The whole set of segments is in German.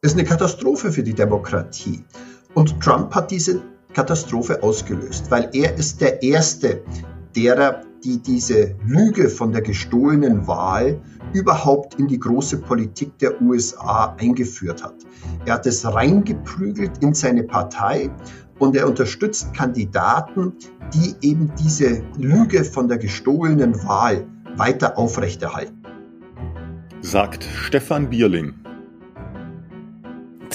ist eine Katastrophe für die Demokratie. Und Trump hat diese Katastrophe ausgelöst, weil er ist der Erste derer, die diese Lüge von der gestohlenen Wahl überhaupt in die große Politik der USA eingeführt hat. Er hat es reingeprügelt in seine Partei und er unterstützt Kandidaten, die eben diese Lüge von der gestohlenen Wahl weiter aufrechterhalten. Sagt Stefan Bierling.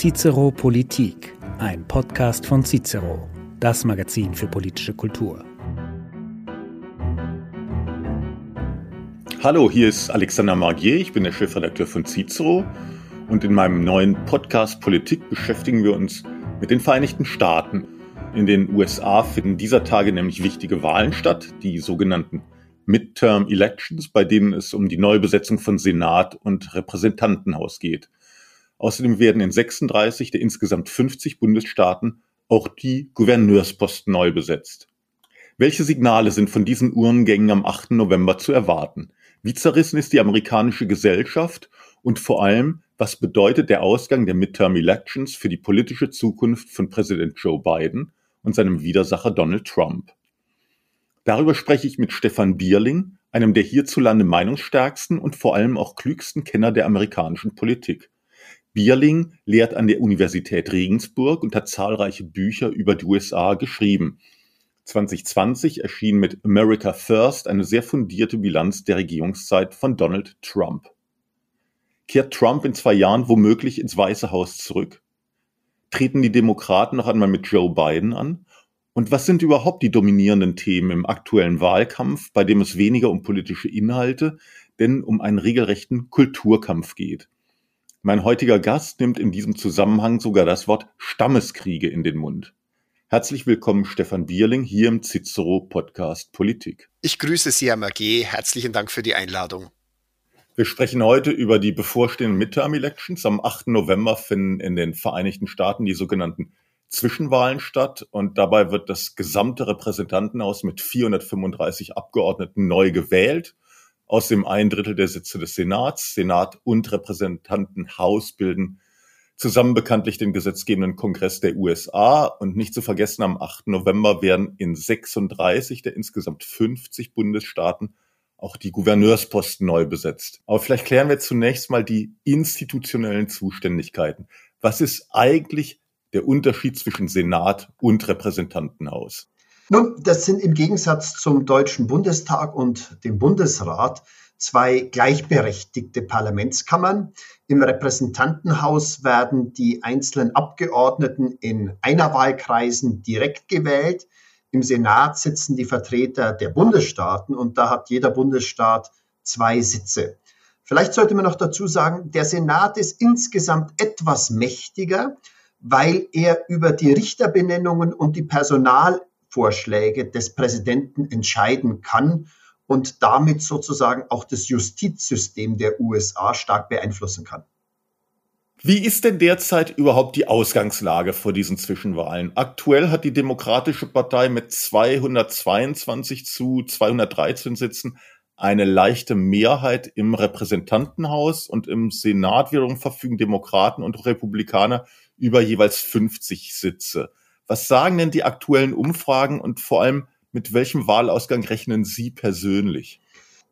Cicero Politik, ein Podcast von Cicero, das Magazin für politische Kultur. Hallo, hier ist Alexander Margier, ich bin der Chefredakteur von Cicero und in meinem neuen Podcast Politik beschäftigen wir uns mit den Vereinigten Staaten. In den USA finden dieser Tage nämlich wichtige Wahlen statt, die sogenannten Midterm Elections, bei denen es um die Neubesetzung von Senat und Repräsentantenhaus geht. Außerdem werden in 36 der insgesamt 50 Bundesstaaten auch die Gouverneursposten neu besetzt. Welche Signale sind von diesen Uhrengängen am 8. November zu erwarten? Wie zerrissen ist die amerikanische Gesellschaft und vor allem, was bedeutet der Ausgang der Midterm Elections für die politische Zukunft von Präsident Joe Biden und seinem Widersacher Donald Trump? Darüber spreche ich mit Stefan Bierling, einem der hierzulande meinungsstärksten und vor allem auch klügsten Kenner der amerikanischen Politik. Bierling lehrt an der Universität Regensburg und hat zahlreiche Bücher über die USA geschrieben. 2020 erschien mit America First eine sehr fundierte Bilanz der Regierungszeit von Donald Trump. Kehrt Trump in zwei Jahren womöglich ins Weiße Haus zurück? Treten die Demokraten noch einmal mit Joe Biden an? Und was sind überhaupt die dominierenden Themen im aktuellen Wahlkampf, bei dem es weniger um politische Inhalte, denn um einen regelrechten Kulturkampf geht? Mein heutiger Gast nimmt in diesem Zusammenhang sogar das Wort Stammeskriege in den Mund. Herzlich willkommen, Stefan Bierling, hier im Cicero Podcast Politik. Ich grüße Sie, Herr Magé. Herzlichen Dank für die Einladung. Wir sprechen heute über die bevorstehenden Midterm-Elections. Am 8. November finden in den Vereinigten Staaten die sogenannten Zwischenwahlen statt und dabei wird das gesamte Repräsentantenhaus mit 435 Abgeordneten neu gewählt. Außerdem ein Drittel der Sitze des Senats, Senat und Repräsentantenhaus bilden zusammen bekanntlich den gesetzgebenden Kongress der USA und nicht zu vergessen, am 8. November werden in 36 der insgesamt 50 Bundesstaaten auch die Gouverneursposten neu besetzt. Aber vielleicht klären wir zunächst mal die institutionellen Zuständigkeiten. Was ist eigentlich der Unterschied zwischen Senat und Repräsentantenhaus? Nun, das sind im Gegensatz zum Deutschen Bundestag und dem Bundesrat zwei gleichberechtigte Parlamentskammern. Im Repräsentantenhaus werden die einzelnen Abgeordneten in Einerwahlkreisen direkt gewählt. Im Senat sitzen die Vertreter der Bundesstaaten und da hat jeder Bundesstaat zwei Sitze. Vielleicht sollte man noch dazu sagen, der Senat ist insgesamt etwas mächtiger, weil er über die Richterbenennungen und die Personalvorschläge des Präsidenten entscheiden kann und damit sozusagen auch das Justizsystem der USA stark beeinflussen kann. Wie ist denn derzeit überhaupt die Ausgangslage vor diesen Zwischenwahlen? Aktuell hat die Demokratische Partei mit 222 zu 213 Sitzen eine leichte Mehrheit im Repräsentantenhaus und im Senat wiederum verfügen Demokraten und Republikaner über jeweils 50 Sitze. Was sagen denn die aktuellen Umfragen und vor allem, mit welchem Wahlausgang rechnen Sie persönlich?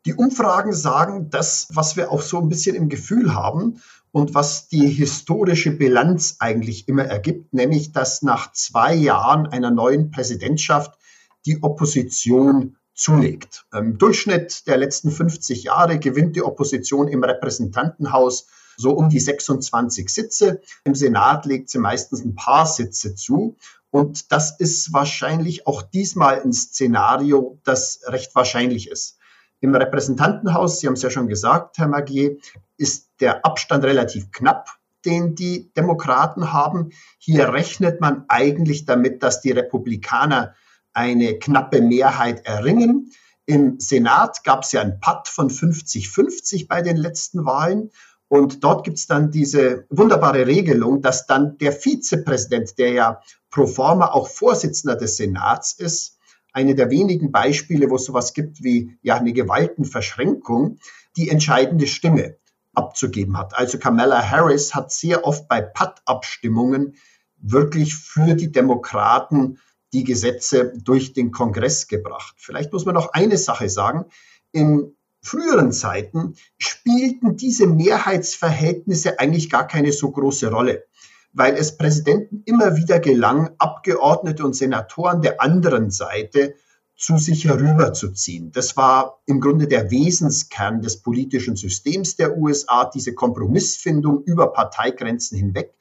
Die Umfragen sagen das, was wir auch so ein bisschen im Gefühl haben und was die historische Bilanz eigentlich immer ergibt, nämlich dass nach zwei Jahren einer neuen Präsidentschaft die Opposition zulegt. Im Durchschnitt der letzten 50 Jahre gewinnt die Opposition im Repräsentantenhaus so um die 26 Sitze. Im Senat legt sie meistens ein paar Sitze zu. Und das ist wahrscheinlich auch diesmal ein Szenario, das recht wahrscheinlich ist. Im Repräsentantenhaus, Sie haben es ja schon gesagt, Herr Magier, ist der Abstand relativ knapp, den die Demokraten haben. Hier rechnet man eigentlich damit, dass die Republikaner eine knappe Mehrheit erringen. Im Senat gab es ja einen Patt von 50-50 bei den letzten Wahlen. Und dort gibt es dann diese wunderbare Regelung, dass dann der Vizepräsident, der ja pro forma auch Vorsitzender des Senats ist, eine der wenigen Beispiele, wo es sowas gibt wie ja eine Gewaltenverschränkung, die entscheidende Stimme abzugeben hat. Also Kamala Harris hat sehr oft bei Patt-Abstimmungen wirklich für die Demokraten die Gesetze durch den Kongress gebracht. Vielleicht muss man noch eine Sache sagen. In früheren Zeiten spielten diese Mehrheitsverhältnisse eigentlich gar keine so große Rolle, weil es Präsidenten immer wieder gelang, Abgeordnete und Senatoren der anderen Seite zu sich herüberzuziehen. Das war im Grunde der Wesenskern des politischen Systems der USA, diese Kompromissfindung über Parteigrenzen hinweg.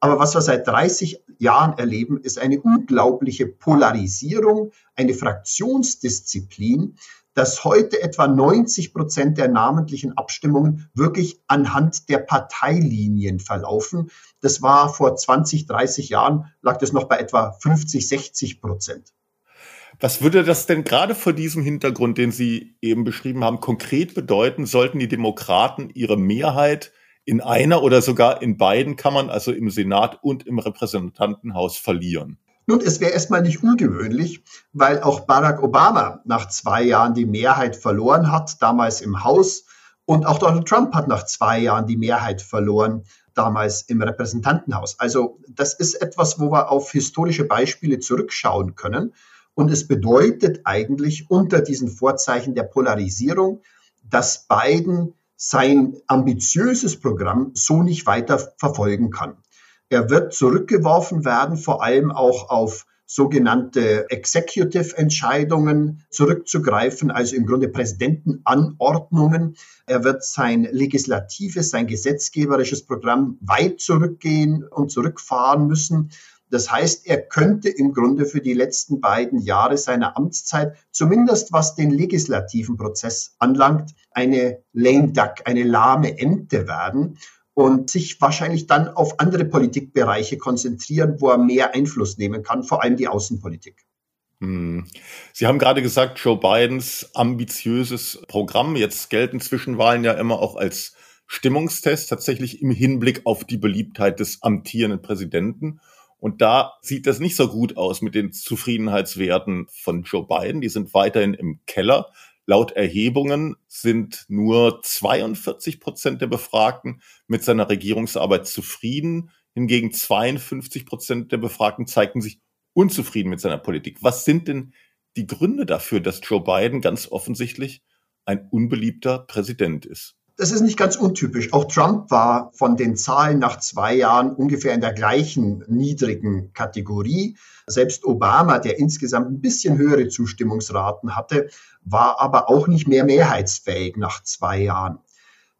Aber was wir seit 30 Jahren erleben, ist eine unglaubliche Polarisierung, eine Fraktionsdisziplin, dass heute etwa 90 Prozent der namentlichen Abstimmungen wirklich anhand der Parteilinien verlaufen. Das war vor 20, 30 Jahren, lag das noch bei etwa 50, 60 Prozent. Was würde das denn gerade vor diesem Hintergrund, den Sie eben beschrieben haben, konkret bedeuten? Sollten die Demokraten ihre Mehrheit in einer oder sogar in beiden Kammern, also im Senat und im Repräsentantenhaus, verlieren? Nun, es wäre erstmal nicht ungewöhnlich, weil auch Barack Obama nach zwei Jahren die Mehrheit verloren hat, damals im Haus. Und auch Donald Trump hat nach zwei Jahren die Mehrheit verloren, damals im Repräsentantenhaus. Also das ist etwas, wo wir auf historische Beispiele zurückschauen können. Und es bedeutet eigentlich unter diesen Vorzeichen der Polarisierung, dass Biden sein ambitiöses Programm so nicht weiter verfolgen kann. Er wird zurückgeworfen werden, vor allem auch auf sogenannte Executive-Entscheidungen zurückzugreifen, also im Grunde Präsidentenanordnungen. Er wird sein legislatives, sein gesetzgeberisches Programm weit zurückgehen und zurückfahren müssen. Das heißt, er könnte im Grunde für die letzten beiden Jahre seiner Amtszeit, zumindest was den legislativen Prozess anlangt, eine lame duck, eine lahme Ente werden und sich wahrscheinlich dann auf andere Politikbereiche konzentrieren, wo er mehr Einfluss nehmen kann, vor allem die Außenpolitik. Hm. Sie haben gerade gesagt, Joe Bidens ambitiöses Programm. Jetzt gelten Zwischenwahlen ja immer auch als Stimmungstest, tatsächlich im Hinblick auf die Beliebtheit des amtierenden Präsidenten. Und da sieht das nicht so gut aus mit den Zufriedenheitswerten von Joe Biden. Die sind weiterhin im Keller. Laut Erhebungen sind nur 42 Prozent der Befragten mit seiner Regierungsarbeit zufrieden. Hingegen 52 Prozent der Befragten zeigten sich unzufrieden mit seiner Politik. Was sind denn die Gründe dafür, dass Joe Biden ganz offensichtlich ein unbeliebter Präsident ist? Das ist nicht ganz untypisch. Auch Trump war von den Zahlen nach zwei Jahren ungefähr in der gleichen niedrigen Kategorie. Selbst Obama, der insgesamt ein bisschen höhere Zustimmungsraten hatte, war aber auch nicht mehr mehrheitsfähig nach zwei Jahren.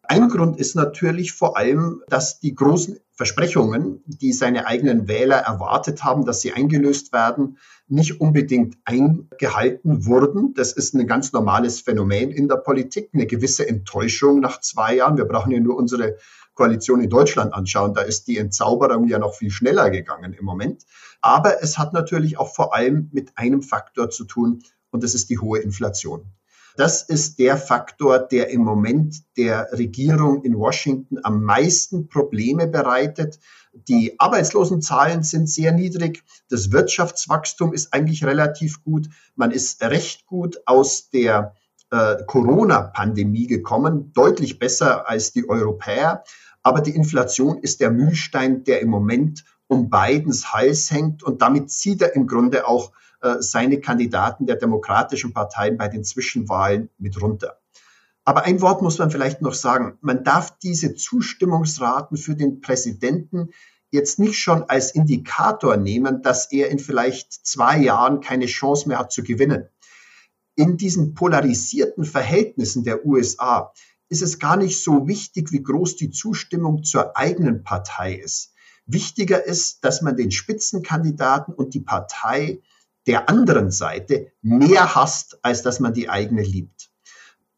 Ein Grund ist natürlich vor allem, dass die großen Versprechungen, die seine eigenen Wähler erwartet haben, dass sie eingelöst werden, nicht unbedingt eingehalten wurden. Das ist ein ganz normales Phänomen in der Politik, eine gewisse Enttäuschung nach zwei Jahren. Wir brauchen ja nur unsere Koalition in Deutschland anschauen. Da ist die Entzauberung ja noch viel schneller gegangen im Moment. Aber es hat natürlich auch vor allem mit einem Faktor zu tun, und das ist die hohe Inflation. Das ist der Faktor, der im Moment der Regierung in Washington am meisten Probleme bereitet. Die Arbeitslosenzahlen sind sehr niedrig. Das Wirtschaftswachstum ist eigentlich relativ gut. Man ist recht gut aus der äh, Corona-Pandemie gekommen, deutlich besser als die Europäer. Aber die Inflation ist der Mühlstein, der im Moment um Bidens Hals hängt. Und damit zieht er im Grunde auch seine Kandidaten der demokratischen Parteien bei den Zwischenwahlen mit runter. Aber ein Wort muss man vielleicht noch sagen. Man darf diese Zustimmungsraten für den Präsidenten jetzt nicht schon als Indikator nehmen, dass er in vielleicht zwei Jahren keine Chance mehr hat zu gewinnen. In diesen polarisierten Verhältnissen der USA ist es gar nicht so wichtig, wie groß die Zustimmung zur eigenen Partei ist. Wichtiger ist, dass man den Spitzenkandidaten und die Partei der anderen Seite mehr hasst, als dass man die eigene liebt.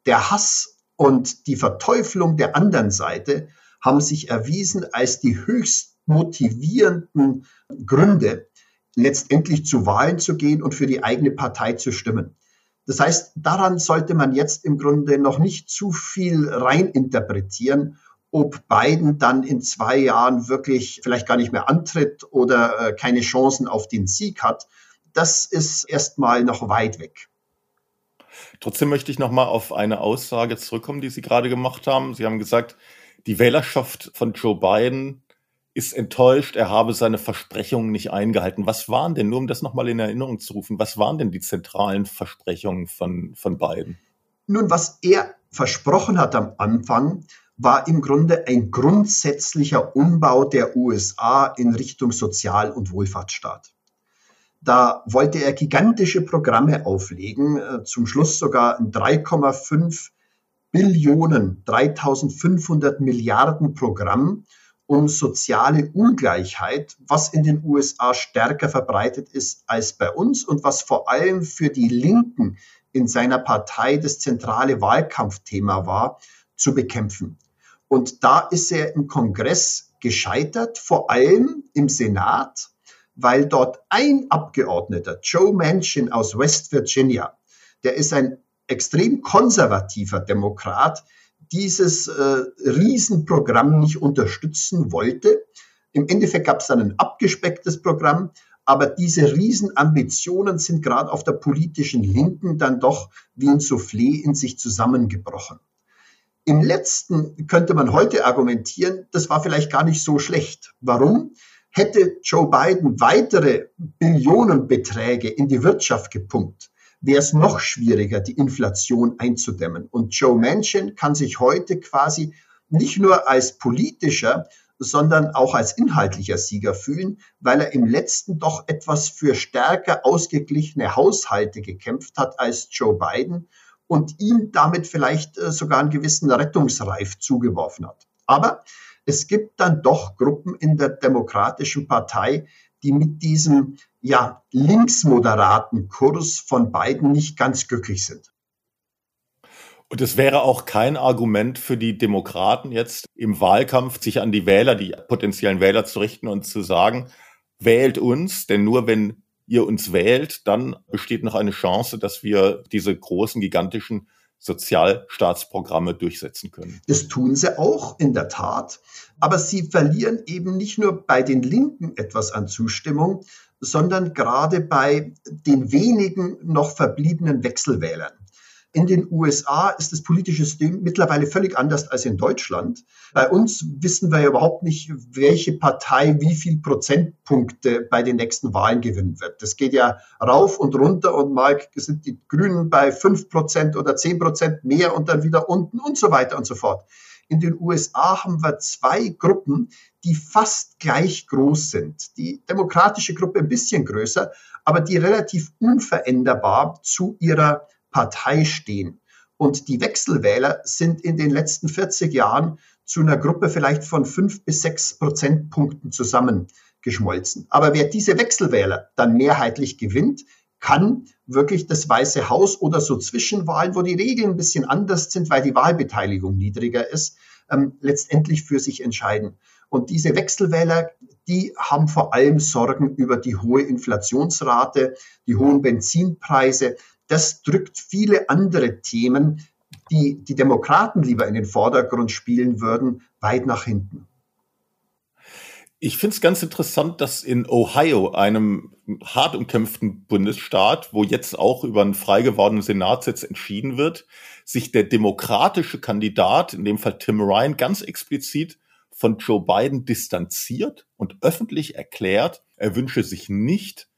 Der Hass und die Verteuflung der anderen Seite haben sich erwiesen als die höchst motivierenden Gründe, letztendlich zu Wahlen zu gehen und für die eigene Partei zu stimmen. Das heißt, daran sollte man jetzt im Grunde noch nicht zu viel reininterpretieren, ob Biden dann in zwei Jahren wirklich vielleicht gar nicht mehr antritt oder äh, keine Chancen auf den Sieg hat, das ist erstmal noch weit weg. Trotzdem möchte ich noch mal auf eine Aussage zurückkommen, die Sie gerade gemacht haben. Sie haben gesagt, Die Wählerschaft von Joe Biden ist enttäuscht, er habe seine Versprechungen nicht eingehalten. Was waren denn, nur um das nochmal in Erinnerung zu rufen, was waren denn die zentralen Versprechungen von, von Biden? Nun, was er versprochen hat am Anfang, war im Grunde ein grundsätzlicher Umbau der USA in Richtung Sozial- und Wohlfahrtsstaat. Da wollte er gigantische Programme auflegen, äh, zum Schluss sogar ein 3,5 Billionen, 3500 Milliarden Programm, um soziale Ungleichheit, was in den USA stärker verbreitet ist als bei uns und was vor allem für die Linken in seiner Partei das zentrale Wahlkampfthema war, zu bekämpfen. Und da ist er im Kongress gescheitert, vor allem im Senat, weil dort ein Abgeordneter, Joe Manchin aus West Virginia, der ist ein extrem konservativer Demokrat, dieses äh, Riesenprogramm nicht unterstützen wollte. Im Endeffekt gab es dann ein abgespecktes Programm, aber diese Riesenambitionen sind gerade auf der politischen Linken dann doch wie ein Soufflé in sich zusammengebrochen. Im letzten könnte man heute argumentieren, das war vielleicht gar nicht so schlecht. Warum? Hätte Joe Biden weitere Billionenbeträge in die Wirtschaft gepumpt, wäre es noch schwieriger, die Inflation einzudämmen. Und Joe Manchin kann sich heute quasi nicht nur als politischer, sondern auch als inhaltlicher Sieger fühlen, weil er im letzten doch etwas für stärker ausgeglichene Haushalte gekämpft hat als Joe Biden und ihm damit vielleicht äh, sogar einen gewissen Rettungsreif zugeworfen hat. Aber es gibt dann doch Gruppen in der Demokratischen Partei, die mit diesem ja, linksmoderaten Kurs von beiden nicht ganz glücklich sind. Und es wäre auch kein Argument für die Demokraten jetzt im Wahlkampf, sich an die Wähler, die potenziellen Wähler zu richten und zu sagen, wählt uns, denn nur wenn ihr uns wählt, dann besteht noch eine Chance, dass wir diese großen, gigantischen Sozialstaatsprogramme durchsetzen können. Das tun sie auch in der Tat. Aber sie verlieren eben nicht nur bei den Linken etwas an Zustimmung, sondern gerade bei den wenigen noch verbliebenen Wechselwählern. In den USA ist das politische System mittlerweile völlig anders als in Deutschland. Bei uns wissen wir ja überhaupt nicht, welche Partei wie viel Prozentpunkte bei den nächsten Wahlen gewinnen wird. Das geht ja rauf und runter und mal sind die Grünen bei fünf Prozent oder zehn Prozent mehr und dann wieder unten und so weiter und so fort. In den USA haben wir zwei Gruppen, die fast gleich groß sind. Die demokratische Gruppe ein bisschen größer, aber die relativ unveränderbar zu ihrer Partei stehen. Und die Wechselwähler sind in den letzten 40 Jahren zu einer Gruppe vielleicht von fünf bis sechs Prozentpunkten zusammengeschmolzen. Aber wer diese Wechselwähler dann mehrheitlich gewinnt, kann wirklich das Weiße Haus oder so Zwischenwahlen, wo die Regeln ein bisschen anders sind, weil die Wahlbeteiligung niedriger ist, ähm, letztendlich für sich entscheiden. Und diese Wechselwähler, die haben vor allem Sorgen über die hohe Inflationsrate, die hohen Benzinpreise, das drückt viele andere Themen, die die Demokraten lieber in den Vordergrund spielen würden, weit nach hinten. Ich finde es ganz interessant, dass in Ohio, einem hart umkämpften Bundesstaat, wo jetzt auch über einen frei gewordenen Senatssitz entschieden wird, sich der demokratische Kandidat, in dem Fall Tim Ryan, ganz explizit von Joe Biden distanziert und öffentlich erklärt, er wünsche sich nicht,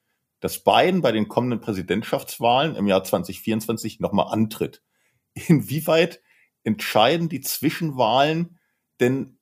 dass Biden bei den kommenden Präsidentschaftswahlen im Jahr 2024 nochmal antritt. Inwieweit entscheiden die Zwischenwahlen denn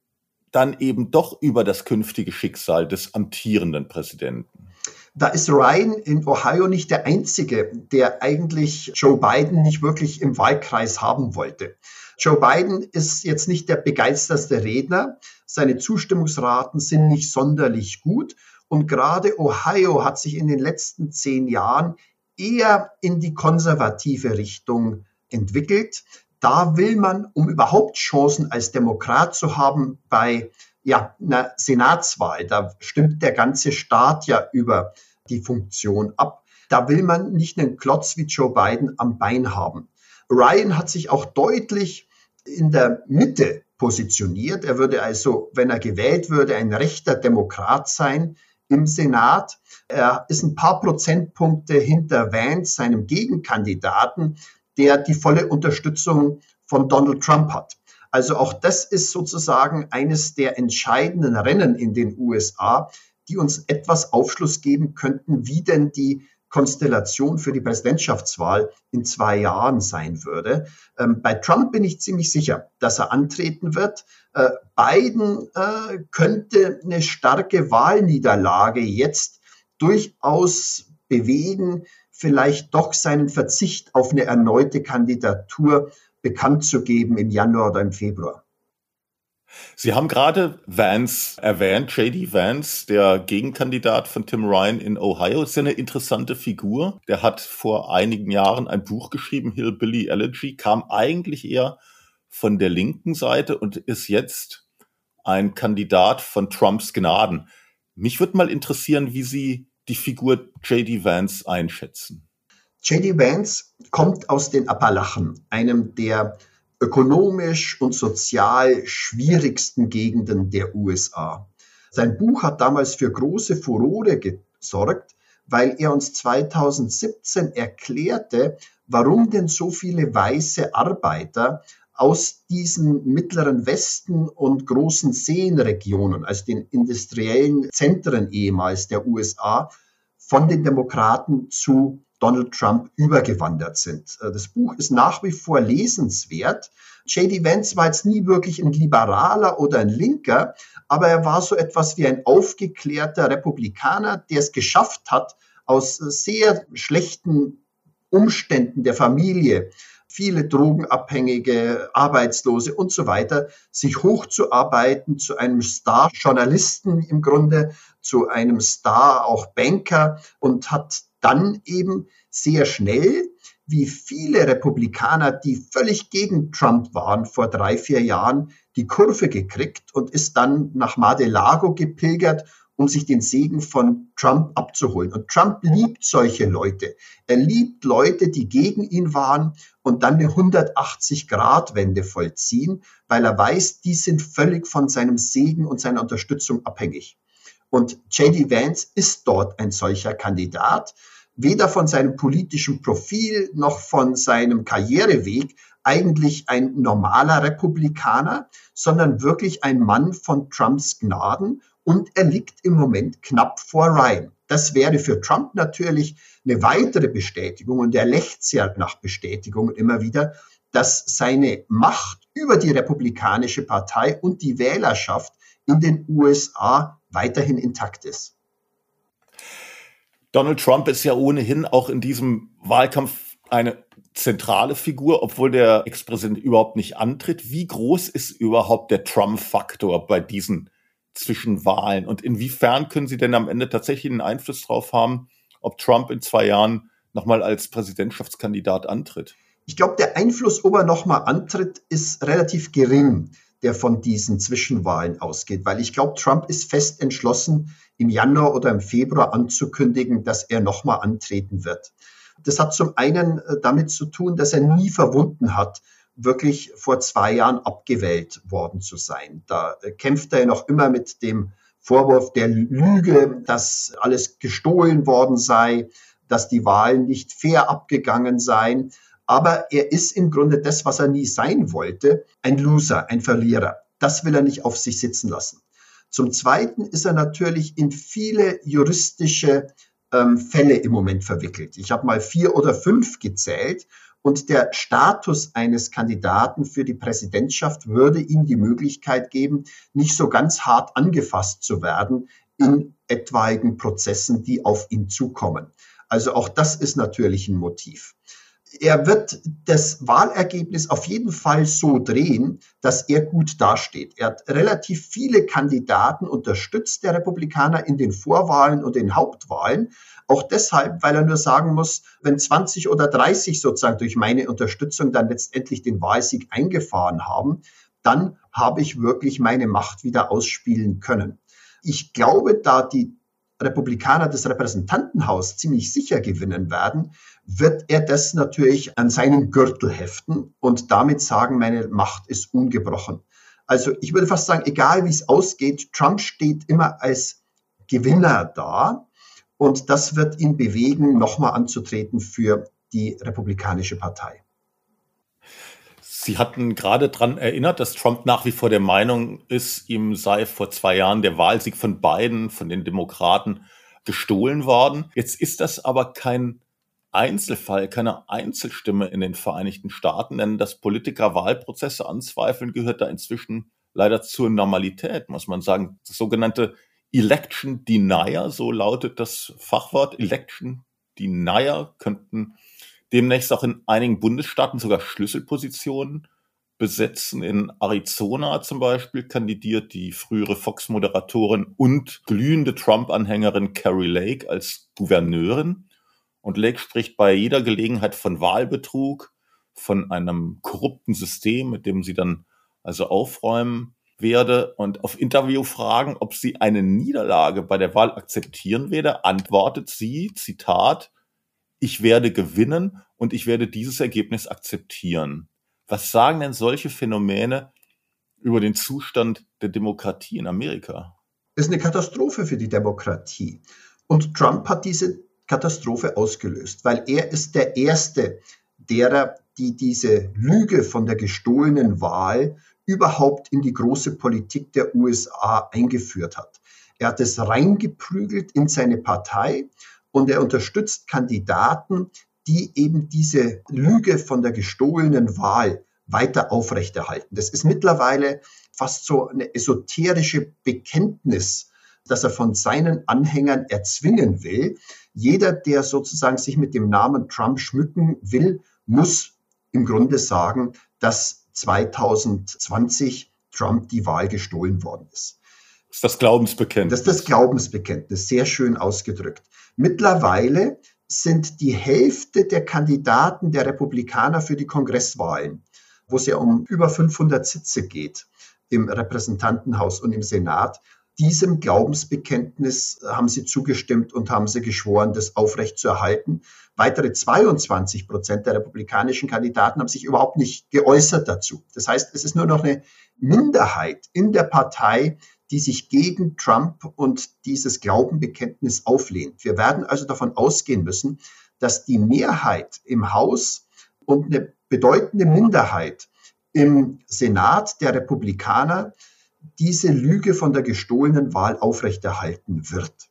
dann eben doch über das künftige Schicksal des amtierenden Präsidenten? Da ist Ryan in Ohio nicht der Einzige, der eigentlich Joe Biden nicht wirklich im Wahlkreis haben wollte. Joe Biden ist jetzt nicht der begeisterste Redner. Seine Zustimmungsraten sind nicht sonderlich gut. Und gerade Ohio hat sich in den letzten zehn Jahren eher in die konservative Richtung entwickelt. Da will man, um überhaupt Chancen als Demokrat zu haben bei ja, einer Senatswahl, da stimmt der ganze Staat ja über die Funktion ab. Da will man nicht einen Klotz wie Joe Biden am Bein haben. Ryan hat sich auch deutlich in der Mitte positioniert. Er würde also, wenn er gewählt würde, ein rechter Demokrat sein im Senat. Er ist ein paar Prozentpunkte hinter Vance, seinem Gegenkandidaten, der die volle Unterstützung von Donald Trump hat. Also auch das ist sozusagen eines der entscheidenden Rennen in den USA, die uns etwas Aufschluss geben könnten, wie denn die Konstellation für die Präsidentschaftswahl in zwei Jahren sein würde. Ähm, bei Trump bin ich ziemlich sicher, dass er antreten wird. Äh, Biden äh, könnte eine starke Wahlniederlage jetzt durchaus bewegen, vielleicht doch seinen Verzicht auf eine erneute Kandidatur bekannt zu geben im Januar oder im Februar. Sie haben gerade Vance erwähnt, JD Vance, der Gegenkandidat von Tim Ryan in Ohio, ist ja eine interessante Figur. Der hat vor einigen Jahren ein Buch geschrieben, Hillbilly Elegy, kam eigentlich eher von der linken Seite und ist jetzt ein Kandidat von Trumps Gnaden. Mich würde mal interessieren, wie Sie die Figur JD Vance einschätzen. JD Vance kommt aus den Appalachen, einem der ökonomisch und sozial schwierigsten Gegenden der USA. Sein Buch hat damals für große Furore gesorgt, weil er uns 2017 erklärte, warum denn so viele weiße Arbeiter aus diesen mittleren Westen und großen Seenregionen, also den industriellen Zentren ehemals der USA, von den Demokraten zu Donald Trump übergewandert sind. Äh, das Buch ist nach wie vor lesenswert. J.D. Vance war jetzt nie wirklich ein Liberaler oder ein Linker, aber er war so etwas wie ein aufgeklärter Republikaner, der es geschafft hat, aus sehr schlechten Umständen der Familie, viele Drogenabhängige, Arbeitslose und so weiter, sich hochzuarbeiten zu einem Star-Journalisten im Grunde, zu einem Star auch Banker und hat dann eben sehr schnell, wie viele Republikaner, die völlig gegen Trump waren vor drei, vier Jahren, die Kurve gekriegt und ist dann nach Mar-de-Lago gepilgert, um sich den Segen von Trump abzuholen. Und Trump liebt solche Leute. Er liebt Leute, die gegen ihn waren und dann eine 180-Grad-Wende vollziehen, weil er weiß, die sind völlig von seinem Segen und seiner Unterstützung abhängig. Und JD Vance ist dort ein solcher Kandidat weder von seinem politischen Profil noch von seinem Karriereweg eigentlich ein normaler Republikaner, sondern wirklich ein Mann von Trumps Gnaden und er liegt im Moment knapp vor Ryan. Das wäre für Trump natürlich eine weitere Bestätigung und er lächzt ja nach Bestätigungen immer wieder, dass seine Macht über die Republikanische Partei und die Wählerschaft in den USA weiterhin intakt ist. Donald Trump ist ja ohnehin auch in diesem Wahlkampf eine zentrale Figur, obwohl der Ex-Präsident überhaupt nicht antritt. Wie groß ist überhaupt der Trump-Faktor bei diesen Zwischenwahlen? Und inwiefern können Sie denn am Ende tatsächlich einen Einfluss darauf haben, ob Trump in zwei Jahren nochmal als Präsidentschaftskandidat antritt? Ich glaube, der Einfluss, ob er nochmal antritt, ist relativ gering, der von diesen Zwischenwahlen ausgeht, weil ich glaube, Trump ist fest entschlossen, im Januar oder im Februar anzukündigen, dass er nochmal antreten wird. Das hat zum einen äh, damit zu tun, dass er nie verwunden hat, wirklich vor zwei Jahren abgewählt worden zu sein. Da äh, kämpft er noch immer mit dem Vorwurf der Lüge, dass alles gestohlen worden sei, dass die Wahlen nicht fair abgegangen seien. Aber er ist im Grunde das, was er nie sein wollte, ein Loser, ein Verlierer. Das will er nicht auf sich sitzen lassen. Zum Zweiten ist er natürlich in viele juristische ähm, Fälle im Moment verwickelt. Ich habe mal vier oder fünf gezählt und der Status eines Kandidaten für die Präsidentschaft würde ihm die Möglichkeit geben, nicht so ganz hart angefasst zu werden in etwaigen Prozessen, die auf ihn zukommen. Also auch das ist natürlich ein Motiv er wird das Wahlergebnis auf jeden Fall so drehen, dass er gut dasteht. Er hat relativ viele Kandidaten unterstützt, der Republikaner, in den Vorwahlen und den Hauptwahlen. Auch deshalb, weil er nur sagen muss, wenn 20 oder 30 sozusagen durch meine Unterstützung dann letztendlich den Wahlsieg eingefahren haben, dann habe ich wirklich meine Macht wieder ausspielen können. Ich glaube, da die Republikaner das Repräsentantenhaus ziemlich sicher gewinnen werden, wird er das natürlich an seinen Gürtel heften und damit sagen, meine Macht ist ungebrochen. Also ich würde fast sagen, egal wie es ausgeht, Trump steht immer als Gewinner da und das wird ihn bewegen, nochmal anzutreten für die Republikanische Partei. Sie hatten gerade daran erinnert, dass Trump nach wie vor der Meinung ist, ihm sei vor zwei Jahren der Wahlsieg von Biden, von den Demokraten, gestohlen worden. Jetzt ist das aber kein Einzelfall, keine Einzelstimme in den Vereinigten Staaten, denn dass Politiker Wahlprozesse anzweifeln, gehört da inzwischen leider zur Normalität, muss man sagen. Das sogenannte Election Denier, so lautet das Fachwort. Election Denier könnten demnächst auch in einigen Bundesstaaten sogar Schlüsselpositionen besetzen. In Arizona zum Beispiel kandidiert die frühere Fox-Moderatorin und glühende Trump-Anhängerin Carrie Lake als Gouverneurin. Und Lake spricht bei jeder Gelegenheit von Wahlbetrug, von einem korrupten System, mit dem sie dann also aufräumen werde. Und auf Interviewfragen, ob sie eine Niederlage bei der Wahl akzeptieren werde, antwortet sie, Zitat, ich werde gewinnen und ich werde dieses Ergebnis akzeptieren. Was sagen denn solche Phänomene über den Zustand der Demokratie in Amerika? Das ist eine Katastrophe für die Demokratie. Und Trump hat diese Katastrophe ausgelöst, weil er ist der Erste derer, die diese Lüge von der gestohlenen Wahl überhaupt in die große Politik der USA eingeführt hat. Er hat es reingeprügelt in seine Partei und er unterstützt Kandidaten, die eben diese Lüge von der gestohlenen Wahl weiter aufrechterhalten. Das ist mittlerweile fast so eine esoterische Bekenntnis, dass er von seinen Anhängern erzwingen will. Jeder, der sozusagen sich mit dem Namen Trump schmücken will, muss im Grunde sagen, dass 2020 Trump die Wahl gestohlen worden ist. Das ist das Glaubensbekenntnis. Das ist das Glaubensbekenntnis, sehr schön ausgedrückt. Mittlerweile sind die Hälfte der Kandidaten der Republikaner für die Kongresswahlen, wo es ja um über 500 Sitze geht im Repräsentantenhaus und im Senat, diesem Glaubensbekenntnis haben sie zugestimmt und haben sie geschworen, das aufrechtzuerhalten. Weitere 22 Prozent der republikanischen Kandidaten haben sich überhaupt nicht geäußert dazu. Das heißt, es ist nur noch eine Minderheit in der Partei, die sich gegen Trump und dieses Glaubenbekenntnis auflehnt. Wir werden also davon ausgehen müssen, dass die Mehrheit im Haus und eine bedeutende Minderheit im Senat der Republikaner diese Lüge von der gestohlenen Wahl aufrechterhalten wird.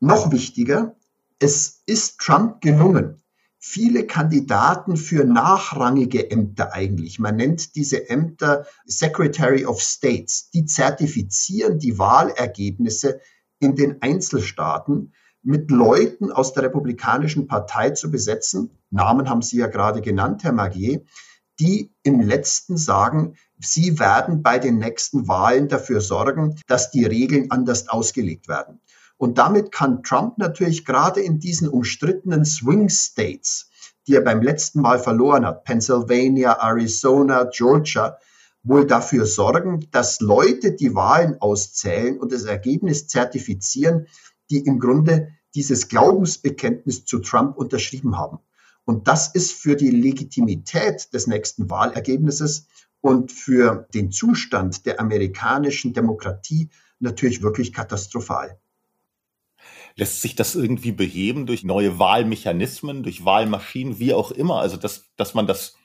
Noch wichtiger, es ist Trump gelungen, viele Kandidaten für nachrangige Ämter eigentlich. Man nennt diese Ämter Secretary of States. Die zertifizieren die Wahlergebnisse in den Einzelstaaten mit Leuten aus der Republikanischen Partei zu besetzen. Namen haben Sie ja gerade genannt, Herr Magier, die im letzten sagen, sie werden bei den nächsten Wahlen dafür sorgen, dass die Regeln anders ausgelegt werden. Und damit kann Trump natürlich gerade in diesen umstrittenen Swing States, die er beim letzten Mal verloren hat, Pennsylvania, Arizona, Georgia, wohl dafür sorgen, dass Leute die Wahlen auszählen und das Ergebnis zertifizieren, die im Grunde dieses Glaubensbekenntnis zu Trump unterschrieben haben. Und das ist für die Legitimität des nächsten Wahlergebnisses und für den Zustand der amerikanischen Demokratie natürlich wirklich katastrophal. Lässt sich das irgendwie beheben durch neue Wahlmechanismen, durch Wahlmaschinen, wie auch immer? Also, dass, dass man das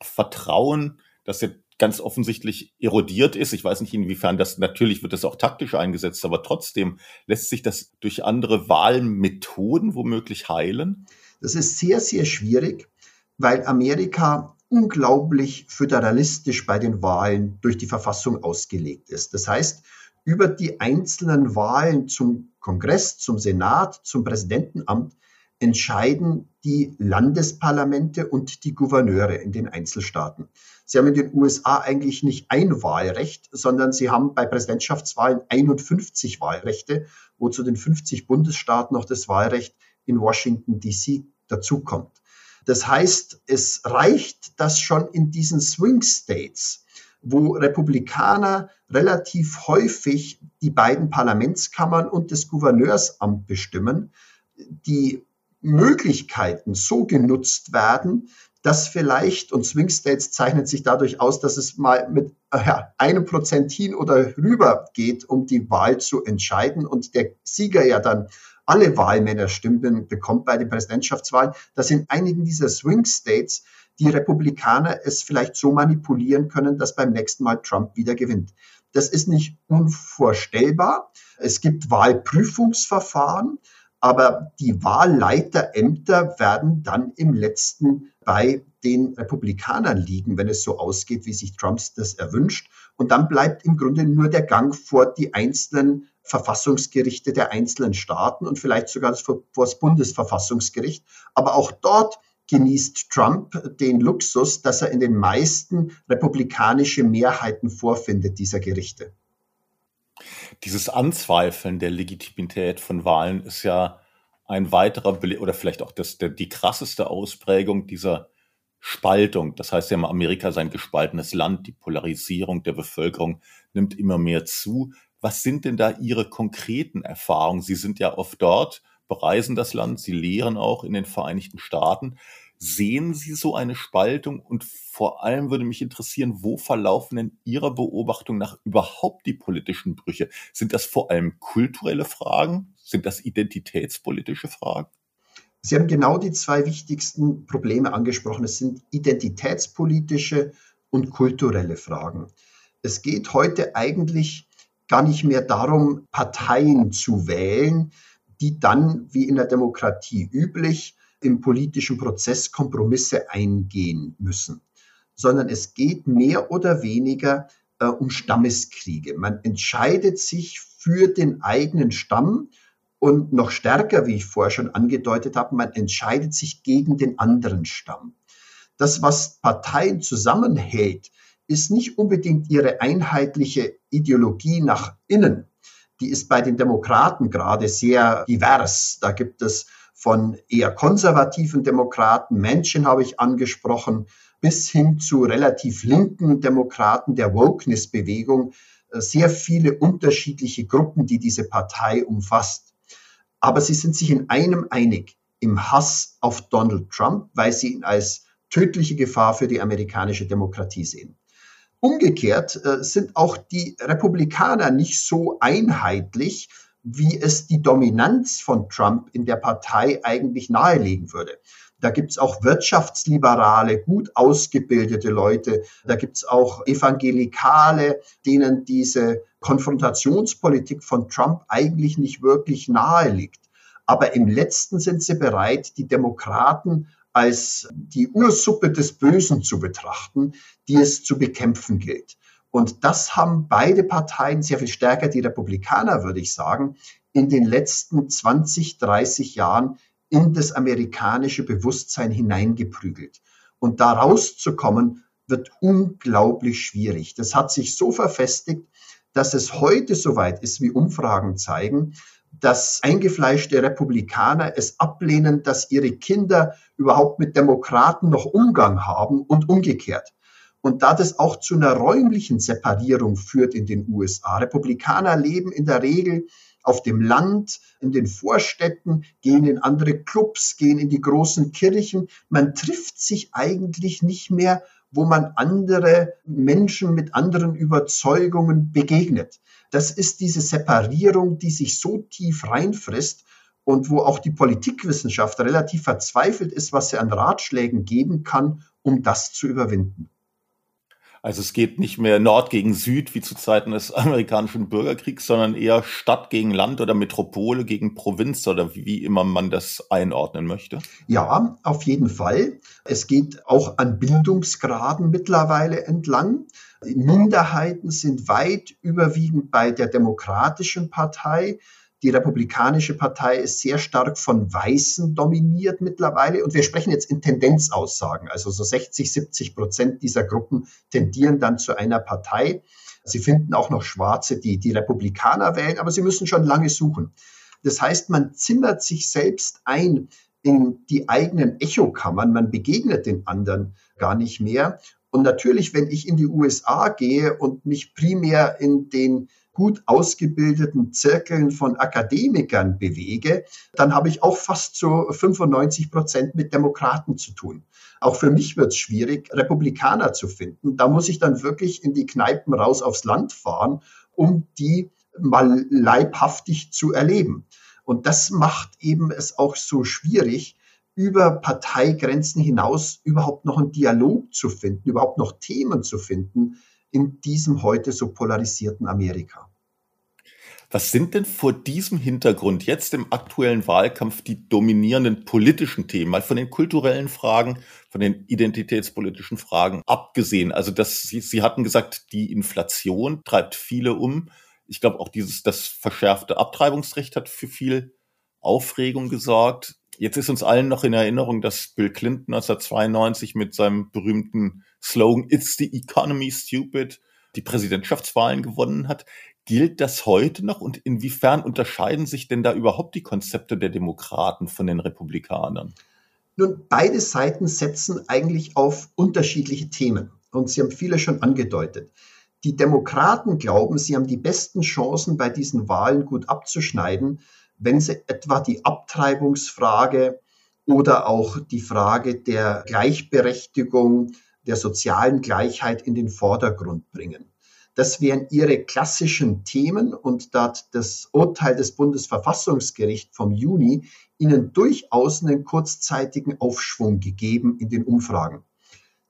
Vertrauen, das ja ganz offensichtlich erodiert ist. Ich weiß nicht, inwiefern das, natürlich wird das auch taktisch eingesetzt, aber trotzdem lässt sich das durch andere Wahlmethoden womöglich heilen? Das ist sehr, sehr schwierig, weil Amerika unglaublich föderalistisch bei den Wahlen durch die Verfassung ausgelegt ist. Das heißt, über die einzelnen Wahlen zum Kongress, zum Senat, zum Präsidentenamt entscheiden die Landesparlamente und die Gouverneure in den Einzelstaaten. Sie haben in den USA eigentlich nicht ein Wahlrecht, sondern sie haben bei Präsidentschaftswahlen 51 Wahlrechte, wo zu den 50 Bundesstaaten noch das Wahlrecht in Washington DC dazukommt. Das heißt, es reicht, dass schon in diesen Swing States wo Republikaner relativ häufig die beiden Parlamentskammern und das Gouverneursamt bestimmen, die Möglichkeiten so genutzt werden, dass vielleicht, und Swing States zeichnet sich dadurch aus, dass es mal mit ja, einem Prozent hin oder rüber geht, um die Wahl zu entscheiden und der Sieger ja dann alle Wahlmännerstimmen bekommt bei den Präsidentschaftswahlen, dass in einigen dieser Swing States die Republikaner es vielleicht so manipulieren können, dass beim nächsten Mal Trump wieder gewinnt. Das ist nicht unvorstellbar. Es gibt Wahlprüfungsverfahren, aber die Wahlleiterämter werden dann im letzten bei den Republikanern liegen, wenn es so ausgeht, wie sich Trump das erwünscht. Und dann bleibt im Grunde nur der Gang vor die einzelnen Verfassungsgerichte der einzelnen Staaten und vielleicht sogar vor das Bundesverfassungsgericht. Aber auch dort genießt Trump den Luxus, dass er in den meisten republikanische Mehrheiten vorfindet dieser Gerichte. Dieses Anzweifeln der Legitimität von Wahlen ist ja ein weiterer Bele oder vielleicht auch das, der, die krasseste Ausprägung dieser Spaltung. Das heißt ja mal, Amerika sein gespaltenes Land, die Polarisierung der Bevölkerung nimmt immer mehr zu. Was sind denn da Ihre konkreten Erfahrungen? Sie sind ja oft dort, bereisen das Land, Sie lehren auch in den Vereinigten Staaten. Sehen Sie so eine Spaltung? Und vor allem würde mich interessieren, wo verlaufen denn Ihrer Beobachtung nach überhaupt die politischen Brüche? Sind das vor allem kulturelle Fragen? Sind das identitätspolitische Fragen? Sie haben genau die zwei wichtigsten Probleme angesprochen. Es sind identitätspolitische und kulturelle Fragen. Es geht heute eigentlich gar nicht mehr darum, Parteien zu wählen, die dann, wie in der Demokratie üblich, im politischen Prozess Kompromisse eingehen müssen, sondern es geht mehr oder weniger äh, um Stammeskriege. Man entscheidet sich für den eigenen Stamm und noch stärker, wie ich vorher schon angedeutet habe, man entscheidet sich gegen den anderen Stamm. Das, was Parteien zusammenhält, ist nicht unbedingt ihre einheitliche Ideologie nach innen. Die ist bei den Demokraten gerade sehr divers. Da gibt es von eher konservativen Demokraten, Menschen habe ich angesprochen, bis hin zu relativ linken Demokraten der Wokeness-Bewegung, äh, sehr viele unterschiedliche Gruppen, die diese Partei umfasst. Aber sie sind sich in einem einig, im Hass auf Donald Trump, weil sie ihn als tödliche Gefahr für die amerikanische Demokratie sehen. Umgekehrt äh, sind auch die Republikaner nicht so einheitlich, wie es die Dominanz von Trump in der Partei eigentlich nahelegen würde. Da gibt's auch wirtschaftsliberale, gut ausgebildete Leute. Da gibt's auch Evangelikale, denen diese Konfrontationspolitik von Trump eigentlich nicht wirklich nahe liegt. Aber im letzten sind sie bereit, die Demokraten als die Ursuppe des Bösen zu betrachten, die es zu bekämpfen gilt. Und das haben beide Parteien sehr viel stärker, die Republikaner, würde ich sagen, in den letzten 20, 30 Jahren in das amerikanische Bewusstsein hineingeprügelt. Und da rauszukommen, wird unglaublich schwierig. Das hat sich so verfestigt, dass es heute soweit ist, wie Umfragen zeigen, dass eingefleischte Republikaner es ablehnen, dass ihre Kinder überhaupt mit Demokraten noch Umgang haben und umgekehrt. Und da das auch zu einer räumlichen Separierung führt in den USA. Republikaner leben in der Regel auf dem Land, in den Vorstädten, gehen in andere Clubs, gehen in die großen Kirchen. Man trifft sich eigentlich nicht mehr, wo man andere Menschen mit anderen Überzeugungen begegnet. Das ist diese Separierung, die sich so tief reinfrisst und wo auch die Politikwissenschaft relativ verzweifelt ist, was sie an Ratschlägen geben kann, um das zu überwinden. Also es geht nicht mehr Nord gegen Süd wie zu Zeiten des amerikanischen Bürgerkriegs, sondern eher Stadt gegen Land oder Metropole gegen Provinz oder wie immer man das einordnen möchte. Ja, auf jeden Fall. Es geht auch an Bildungsgraden mittlerweile entlang. Minderheiten sind weit überwiegend bei der Demokratischen Partei. Die Republikanische Partei ist sehr stark von Weißen dominiert mittlerweile. Und wir sprechen jetzt in Tendenzaussagen. Also so 60, 70 Prozent dieser Gruppen tendieren dann zu einer Partei. Sie finden auch noch Schwarze, die die Republikaner wählen, aber sie müssen schon lange suchen. Das heißt, man zimmert sich selbst ein in die eigenen Echokammern. Man begegnet den anderen gar nicht mehr. Und natürlich, wenn ich in die USA gehe und mich primär in den gut ausgebildeten Zirkeln von Akademikern bewege, dann habe ich auch fast zu 95 Prozent mit Demokraten zu tun. Auch für mich wird es schwierig, Republikaner zu finden. Da muss ich dann wirklich in die Kneipen raus aufs Land fahren, um die mal leibhaftig zu erleben. Und das macht eben es auch so schwierig, über Parteigrenzen hinaus überhaupt noch einen Dialog zu finden, überhaupt noch Themen zu finden in diesem heute so polarisierten Amerika. Was sind denn vor diesem Hintergrund jetzt im aktuellen Wahlkampf die dominierenden politischen Themen, mal von den kulturellen Fragen, von den identitätspolitischen Fragen abgesehen? Also das, Sie, Sie hatten gesagt, die Inflation treibt viele um. Ich glaube auch dieses, das verschärfte Abtreibungsrecht hat für viel Aufregung gesorgt. Jetzt ist uns allen noch in Erinnerung, dass Bill Clinton 1992 mit seinem berühmten Slogan It's the economy stupid die Präsidentschaftswahlen gewonnen hat. Gilt das heute noch und inwiefern unterscheiden sich denn da überhaupt die Konzepte der Demokraten von den Republikanern? Nun, beide Seiten setzen eigentlich auf unterschiedliche Themen und Sie haben viele schon angedeutet. Die Demokraten glauben, sie haben die besten Chancen bei diesen Wahlen gut abzuschneiden, wenn sie etwa die Abtreibungsfrage oder auch die Frage der Gleichberechtigung, der sozialen Gleichheit in den Vordergrund bringen. Das wären ihre klassischen Themen und da hat das Urteil des Bundesverfassungsgerichts vom Juni ihnen durchaus einen kurzzeitigen Aufschwung gegeben in den Umfragen.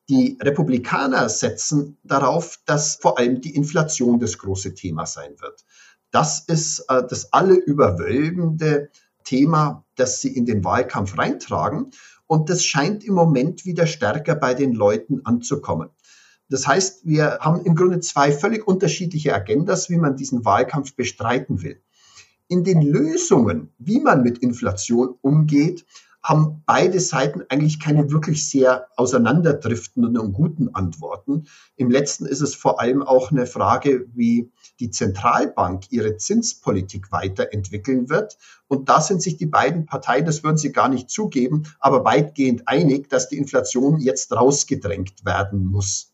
Die Republikaner setzen darauf, dass vor allem die Inflation das große Thema sein wird. Das ist äh, das alle überwölbende Thema, das sie in den Wahlkampf reintragen. Und das scheint im Moment wieder stärker bei den Leuten anzukommen. Das heißt, wir haben im Grunde zwei völlig unterschiedliche Agendas, wie man diesen Wahlkampf bestreiten will. In den Lösungen, wie man mit Inflation umgeht, haben beide Seiten eigentlich keine wirklich sehr auseinanderdriftenden und guten Antworten. Im letzten ist es vor allem auch eine Frage, wie die Zentralbank ihre Zinspolitik weiterentwickeln wird. Und da sind sich die beiden Parteien, das würden sie gar nicht zugeben, aber weitgehend einig, dass die Inflation jetzt rausgedrängt werden muss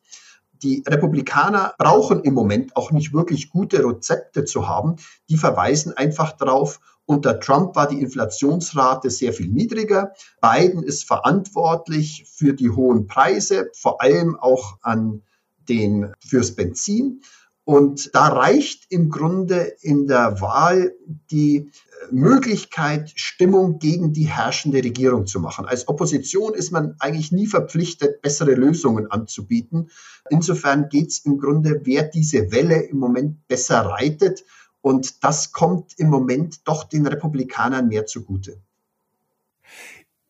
die Republikaner brauchen im Moment auch nicht wirklich gute Rezepte zu haben. Die verweisen einfach darauf, unter Trump war die Inflationsrate sehr viel niedriger. Biden ist verantwortlich für die hohen Preise, vor allem auch an den, fürs Benzin. Und da reicht im Grunde in der Wahl die äh, Möglichkeit, Stimmung gegen die herrschende Regierung zu machen. Als Opposition ist man eigentlich nie verpflichtet, bessere Lösungen anzubieten. Insofern geht es im Grunde, wer diese Welle im Moment besser reitet und das kommt im Moment doch den Republikanern mehr zugute.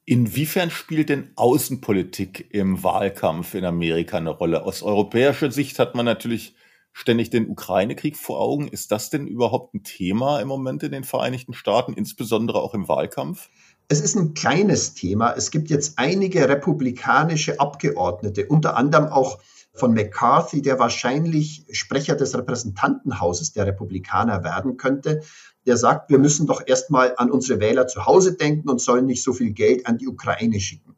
Inwiefern spielt denn Außenpolitik im Wahlkampf in Amerika eine Rolle? Aus europäischer Sicht hat man natürlich ständig den Ukraine-Krieg vor Augen. Ist das denn überhaupt ein Thema im Moment in den Vereinigten Staaten, insbesondere auch im Wahlkampf? Es ist ein kleines Thema. Es gibt jetzt einige republikanische Abgeordnete, unter anderem auch von McCarthy, der wahrscheinlich Sprecher des Repräsentantenhauses der Republikaner werden könnte, der sagt, wir müssen doch erstmal an unsere Wähler zu Hause denken und sollen nicht so viel Geld an die Ukraine schicken.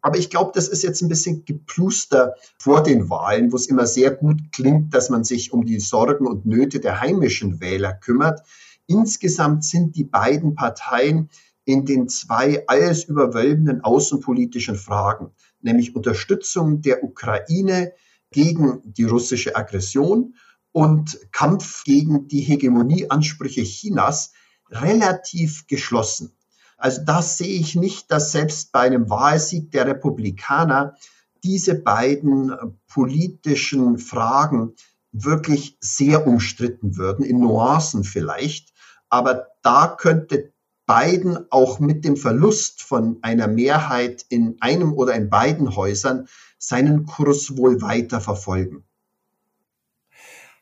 Aber ich glaube, das ist jetzt ein bisschen gepluster vor den Wahlen, wo es immer sehr gut klingt, dass man sich um die Sorgen und Nöte der heimischen Wähler kümmert. Insgesamt sind die beiden Parteien in den zwei alles überwölbenden außenpolitischen Fragen, nämlich Unterstützung der Ukraine gegen die russische Aggression und Kampf gegen die Hegemonieansprüche Chinas relativ geschlossen. Also da sehe ich nicht, dass selbst bei einem Wahlsieg der Republikaner diese beiden politischen Fragen wirklich sehr umstritten würden, in Nuancen vielleicht. Aber da könnte Biden auch mit dem Verlust von einer Mehrheit in einem oder in beiden Häusern seinen Kurs wohl weiter verfolgen.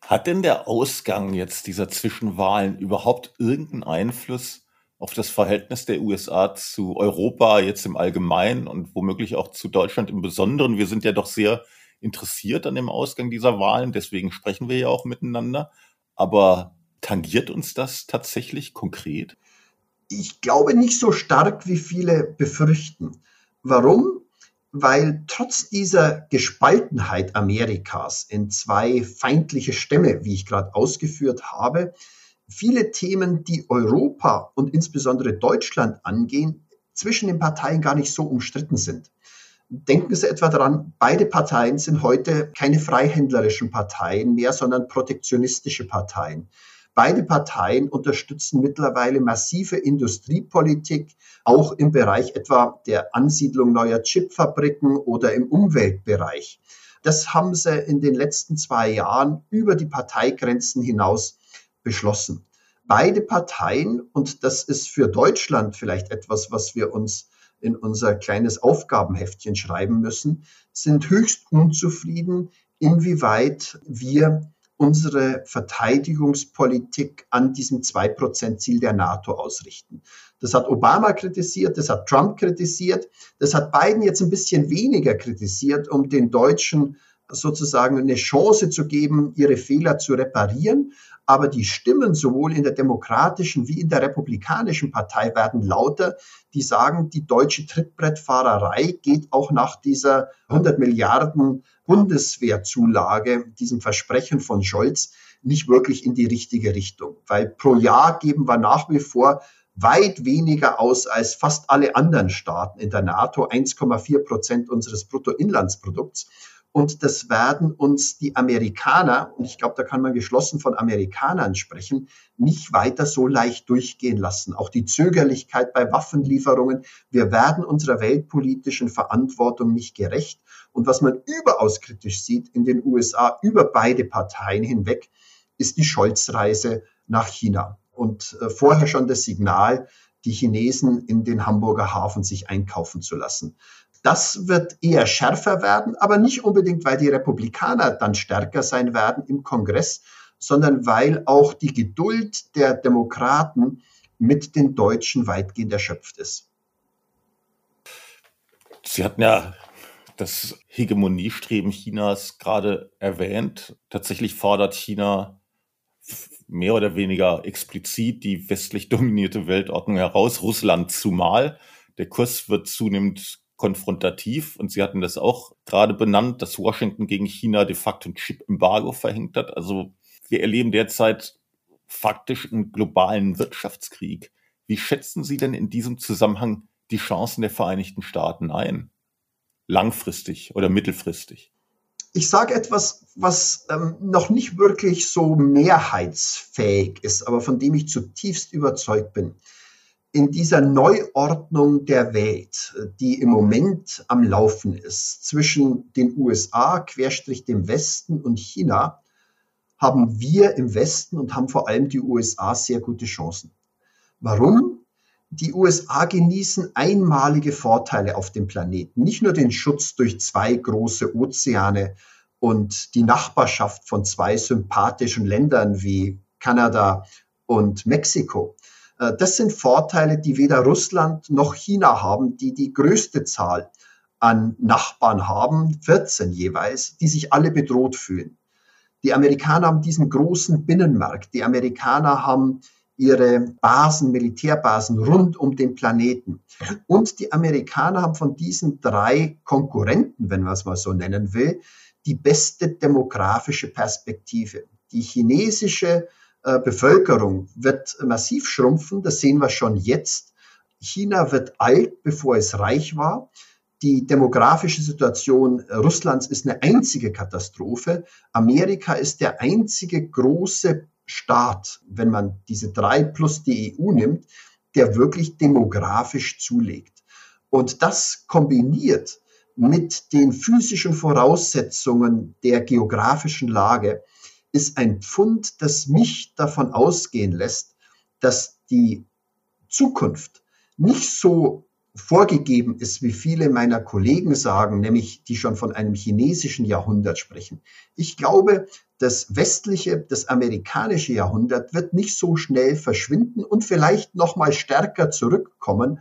Hat denn der Ausgang jetzt dieser Zwischenwahlen überhaupt irgendeinen Einfluss auf das Verhältnis der USA zu Europa jetzt im Allgemeinen und womöglich auch zu Deutschland im Besonderen? Wir sind ja doch sehr interessiert an dem Ausgang dieser Wahlen, deswegen sprechen wir ja auch miteinander. Aber tangiert uns das tatsächlich konkret? Ich glaube nicht so stark, wie viele befürchten. Warum? Weil trotz dieser Gespaltenheit Amerikas in zwei feindliche Stämme, wie ich gerade ausgeführt habe, viele Themen, die Europa und insbesondere Deutschland angehen, zwischen den Parteien gar nicht so umstritten sind. Denken Sie etwa daran, beide Parteien sind heute keine freihändlerischen Parteien mehr, sondern protektionistische Parteien. Beide Parteien unterstützen mittlerweile massive Industriepolitik, auch im Bereich etwa der Ansiedlung neuer Chipfabriken oder im Umweltbereich. Das haben sie in den letzten zwei Jahren über die Parteigrenzen hinaus beschlossen. Beide Parteien, und das ist für Deutschland vielleicht etwas, was wir uns in unser kleines Aufgabenheftchen schreiben müssen, sind höchst unzufrieden, inwieweit wir unsere Verteidigungspolitik an diesem 2-Prozent-Ziel der NATO ausrichten. Das hat Obama kritisiert, das hat Trump kritisiert, das hat Biden jetzt ein bisschen weniger kritisiert, um den Deutschen sozusagen eine Chance zu geben, ihre Fehler zu reparieren. Aber die Stimmen sowohl in der demokratischen wie in der republikanischen Partei werden lauter, die sagen, die deutsche Trittbrettfahrerei geht auch nach dieser 100 Milliarden Bundeswehrzulage, diesem Versprechen von Scholz, nicht wirklich in die richtige Richtung. Weil pro Jahr geben wir nach wie vor weit weniger aus als fast alle anderen Staaten in der NATO, 1,4 Prozent unseres Bruttoinlandsprodukts. Und das werden uns die Amerikaner, und ich glaube, da kann man geschlossen von Amerikanern sprechen, nicht weiter so leicht durchgehen lassen. Auch die Zögerlichkeit bei Waffenlieferungen. Wir werden unserer weltpolitischen Verantwortung nicht gerecht. Und was man überaus kritisch sieht in den USA über beide Parteien hinweg, ist die Scholz-Reise nach China. Und äh, vorher schon das Signal, die Chinesen in den Hamburger Hafen sich einkaufen zu lassen. Das wird eher schärfer werden, aber nicht unbedingt, weil die Republikaner dann stärker sein werden im Kongress, sondern weil auch die Geduld der Demokraten mit den Deutschen weitgehend erschöpft ist. Sie hatten ja das Hegemoniestreben Chinas gerade erwähnt. Tatsächlich fordert China mehr oder weniger explizit die westlich dominierte Weltordnung heraus, Russland zumal. Der Kurs wird zunehmend konfrontativ und Sie hatten das auch gerade benannt, dass Washington gegen China de facto ein Chip-Embargo verhängt hat. Also wir erleben derzeit faktisch einen globalen Wirtschaftskrieg. Wie schätzen Sie denn in diesem Zusammenhang die Chancen der Vereinigten Staaten ein? Langfristig oder mittelfristig? Ich sage etwas, was ähm, noch nicht wirklich so mehrheitsfähig ist, aber von dem ich zutiefst überzeugt bin in dieser Neuordnung der Welt, die im Moment am Laufen ist, zwischen den USA, Querstrich dem Westen und China, haben wir im Westen und haben vor allem die USA sehr gute Chancen. Warum? Die USA genießen einmalige Vorteile auf dem Planeten. Nicht nur den Schutz durch zwei große Ozeane und die Nachbarschaft von zwei sympathischen Ländern wie Kanada und Mexiko, das sind Vorteile, die weder Russland noch China haben, die die größte Zahl an Nachbarn haben, 14 jeweils, die sich alle bedroht fühlen. Die Amerikaner haben diesen großen Binnenmarkt. Die Amerikaner haben ihre Basen, Militärbasen rund um den Planeten. Und die Amerikaner haben von diesen drei Konkurrenten, wenn man es mal so nennen will, die beste demografische Perspektive. Die chinesische äh, Bevölkerung wird massiv schrumpfen. Das sehen wir schon jetzt. China wird alt, bevor es reich war. Die demografische Situation Russlands ist eine einzige Katastrophe. Amerika ist der einzige große Staat, wenn man diese drei plus die EU nimmt, der wirklich demografisch zulegt. Und das kombiniert mit den physischen Voraussetzungen der geografischen Lage ist ein Pfund, das mich davon ausgehen lässt, dass die Zukunft nicht so vorgegeben ist, wie viele meiner Kollegen sagen, nämlich die schon von einem chinesischen Jahrhundert sprechen. Ich glaube, das westliche, das amerikanische Jahrhundert wird nicht so schnell verschwinden und vielleicht noch mal stärker zurückkommen,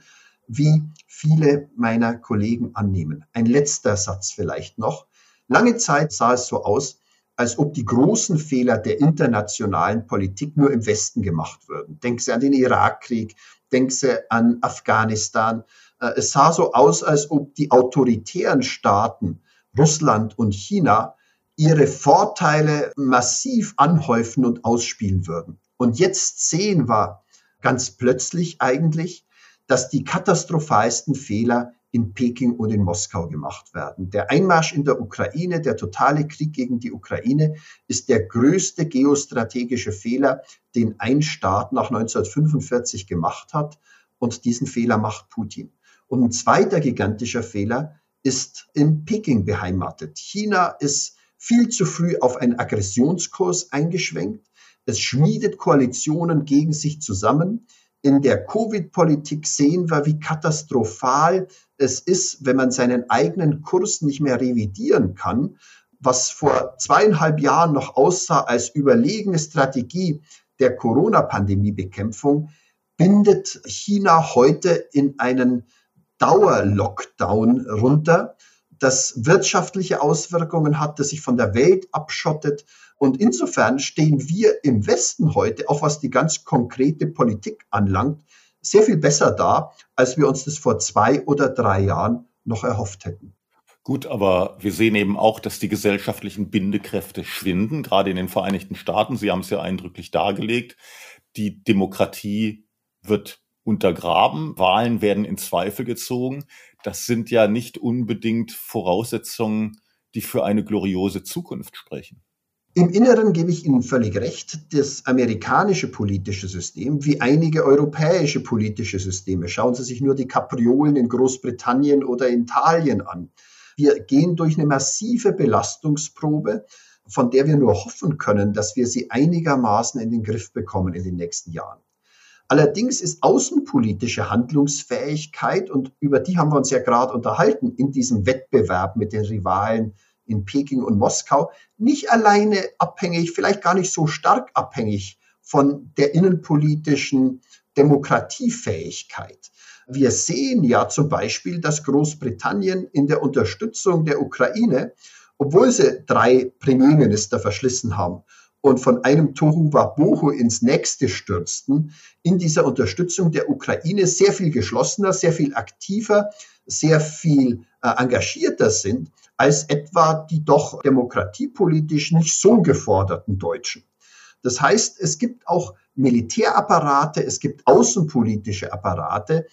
wie viele meiner Kollegen annehmen. Ein letzter Satz vielleicht noch. Lange Zeit sah es so aus, als ob die großen Fehler der internationalen Politik nur im Westen gemacht würden. Denken Sie an den Irakkrieg, denken Sie an Afghanistan. Äh, es sah so aus, als ob die autoritären Staaten, Russland und China, ihre Vorteile massiv anhäufen und ausspielen würden. Und jetzt sehen wir ganz plötzlich eigentlich, dass die katastrophalsten Fehler in Peking und in Moskau gemacht werden. Der Einmarsch in der Ukraine, der totale Krieg gegen die Ukraine ist der größte geostrategische Fehler, den ein Staat nach 1945 gemacht hat. Und diesen Fehler macht Putin. Und ein zweiter gigantischer Fehler ist in Peking beheimatet. China ist viel zu früh auf einen Aggressionskurs eingeschwenkt. Es schmiedet Koalitionen gegen sich zusammen. In der Covid-Politik sehen wir, wie katastrophal es ist, wenn man seinen eigenen Kurs nicht mehr revidieren kann. Was vor zweieinhalb Jahren noch aussah als überlegene Strategie der Corona-Pandemie-Bekämpfung, bindet China heute in einen Dauerlockdown runter, das wirtschaftliche Auswirkungen hat, das sich von der Welt abschottet. Und insofern stehen wir im Westen heute, auch was die ganz konkrete Politik anlangt, sehr viel besser da, als wir uns das vor zwei oder drei Jahren noch erhofft hätten. Gut, aber wir sehen eben auch, dass die gesellschaftlichen Bindekräfte schwinden, gerade in den Vereinigten Staaten. Sie haben es ja eindrücklich dargelegt. Die Demokratie wird untergraben, Wahlen werden in Zweifel gezogen. Das sind ja nicht unbedingt Voraussetzungen, die für eine gloriose Zukunft sprechen. Im Inneren gebe ich Ihnen völlig recht. Das amerikanische politische System, wie einige europäische politische Systeme, schauen Sie sich nur die Kapriolen in Großbritannien oder Italien an. Wir gehen durch eine massive Belastungsprobe, von der wir nur hoffen können, dass wir sie einigermaßen in den Griff bekommen in den nächsten Jahren. Allerdings ist außenpolitische Handlungsfähigkeit, und über die haben wir uns ja gerade unterhalten, in diesem Wettbewerb mit den Rivalen in Peking und Moskau, nicht alleine abhängig, vielleicht gar nicht so stark abhängig von der innenpolitischen Demokratiefähigkeit. Wir sehen ja zum Beispiel, dass Großbritannien in der Unterstützung der Ukraine, obwohl sie drei Premierminister verschlissen haben, und von einem Tohu Wabohu ins nächste stürzten, in dieser Unterstützung der Ukraine sehr viel geschlossener, sehr viel aktiver, sehr viel äh, engagierter sind als etwa die doch demokratiepolitisch nicht so geforderten Deutschen. Das heißt, es gibt auch Militärapparate, es gibt außenpolitische Apparate,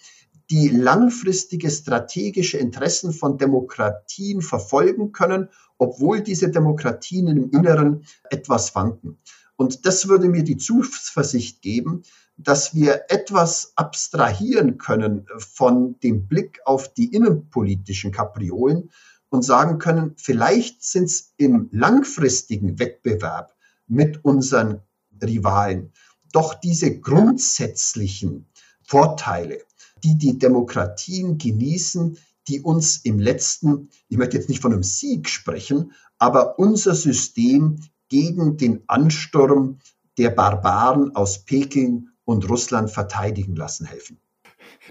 die langfristige strategische Interessen von Demokratien verfolgen können obwohl diese Demokratien im Inneren etwas wanken. Und das würde mir die Zuversicht geben, dass wir etwas abstrahieren können von dem Blick auf die innenpolitischen Kapriolen und sagen können, vielleicht sind es im langfristigen Wettbewerb mit unseren Rivalen doch diese grundsätzlichen Vorteile, die die Demokratien genießen, die uns im letzten, ich möchte jetzt nicht von einem Sieg sprechen, aber unser System gegen den Ansturm der Barbaren aus Peking und Russland verteidigen lassen helfen.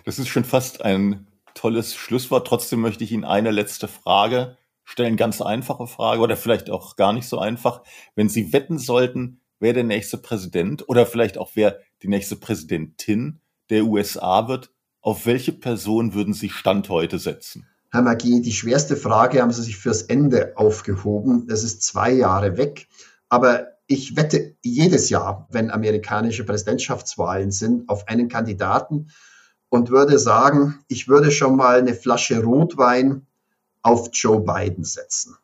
Das ist schon fast ein tolles Schlusswort. Trotzdem möchte ich Ihnen eine letzte Frage stellen, ganz einfache Frage oder vielleicht auch gar nicht so einfach. Wenn Sie wetten sollten, wer der nächste Präsident oder vielleicht auch wer die nächste Präsidentin der USA wird, auf welche Person würden Sie Stand heute setzen? Herr Magie, die schwerste Frage haben Sie sich fürs Ende aufgehoben. Das ist zwei Jahre weg. Aber ich wette jedes Jahr, wenn amerikanische Präsidentschaftswahlen sind, auf einen Kandidaten und würde sagen, ich würde schon mal eine Flasche Rotwein auf Joe Biden setzen.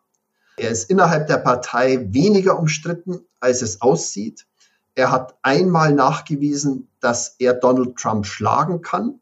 Er ist innerhalb der Partei weniger umstritten, als es aussieht. Er hat einmal nachgewiesen, dass er Donald Trump schlagen kann.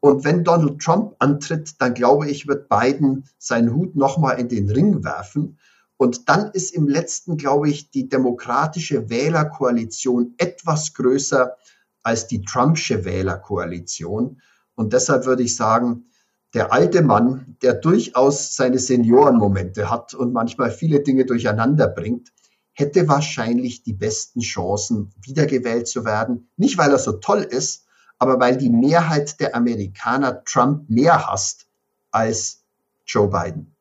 Und wenn Donald Trump antritt, dann glaube ich, wird Biden seinen Hut nochmal in den Ring werfen. Und dann ist im letzten, glaube ich, die demokratische Wählerkoalition etwas größer als die Trumpsche Wählerkoalition. Und deshalb würde ich sagen, der alte Mann, der durchaus seine Seniorenmomente hat und manchmal viele Dinge durcheinander bringt, hätte wahrscheinlich die besten Chancen, wiedergewählt zu werden. Nicht, weil er so toll ist, aber weil die Mehrheit der Amerikaner Trump mehr hasst als Joe Biden.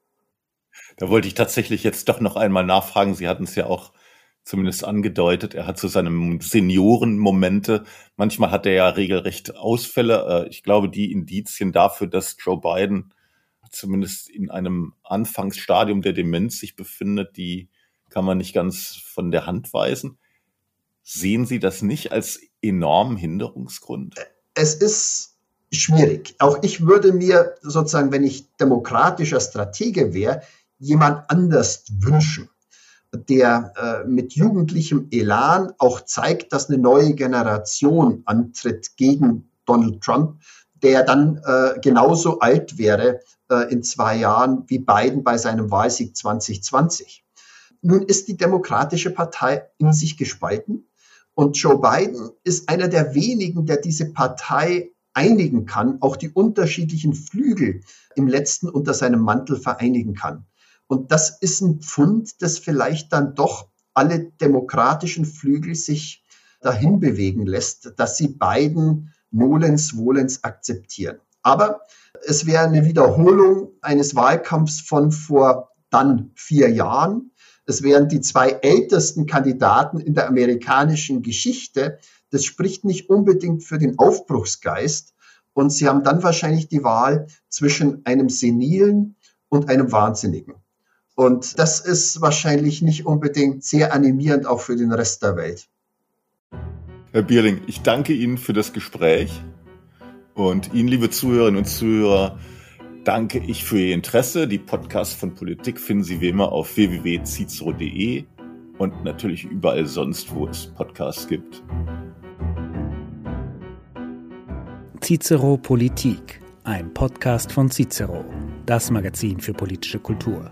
Da wollte ich tatsächlich jetzt doch noch einmal nachfragen. Sie hatten es ja auch zumindest angedeutet. Er hat so seine Seniorenmomente. Manchmal hat er ja regelrecht Ausfälle. Äh, ich glaube, die Indizien dafür, dass Joe Biden zumindest in einem Anfangsstadium der Demenz sich befindet, die kann man nicht ganz von der Hand weisen. Sehen Sie das nicht als enormen Hinderungsgrund? Es ist schwierig. Auch ich würde mir sozusagen, wenn ich demokratischer Stratege wäre, jemand anders wünschen, der äh, mit jugendlichem Elan auch zeigt, dass eine neue Generation antritt gegen Donald Trump, der dann äh, genauso alt wäre äh, in zwei Jahren wie Biden bei seinem Wahlsieg 2020. Nun ist die Demokratische Partei in sich gespalten und Joe Biden ist einer der wenigen, der diese Partei einigen kann, auch die unterschiedlichen Flügel im letzten unter seinem Mantel vereinigen kann. Und das ist ein Pfund, das vielleicht dann doch alle demokratischen Flügel sich dahin bewegen lässt, dass sie beiden Nolens Wohlens akzeptieren. Aber es wäre eine Wiederholung eines Wahlkampfs von vor dann vier Jahren. Es wären die zwei ältesten Kandidaten in der amerikanischen Geschichte, das spricht nicht unbedingt für den Aufbruchsgeist. Und sie haben dann wahrscheinlich die Wahl zwischen einem Senilen und einem Wahnsinnigen. Und das ist wahrscheinlich nicht unbedingt sehr animierend auch für den Rest der Welt. Herr Bierling, ich danke Ihnen für das Gespräch. Und Ihnen, liebe Zuhörerinnen und Zuhörer, danke ich für Ihr Interesse. Die Podcasts von Politik finden Sie wie immer auf www.cicero.de und natürlich überall sonst, wo es Podcasts gibt. Cicero Politik, ein Podcast von Cicero, das Magazin für politische Kultur.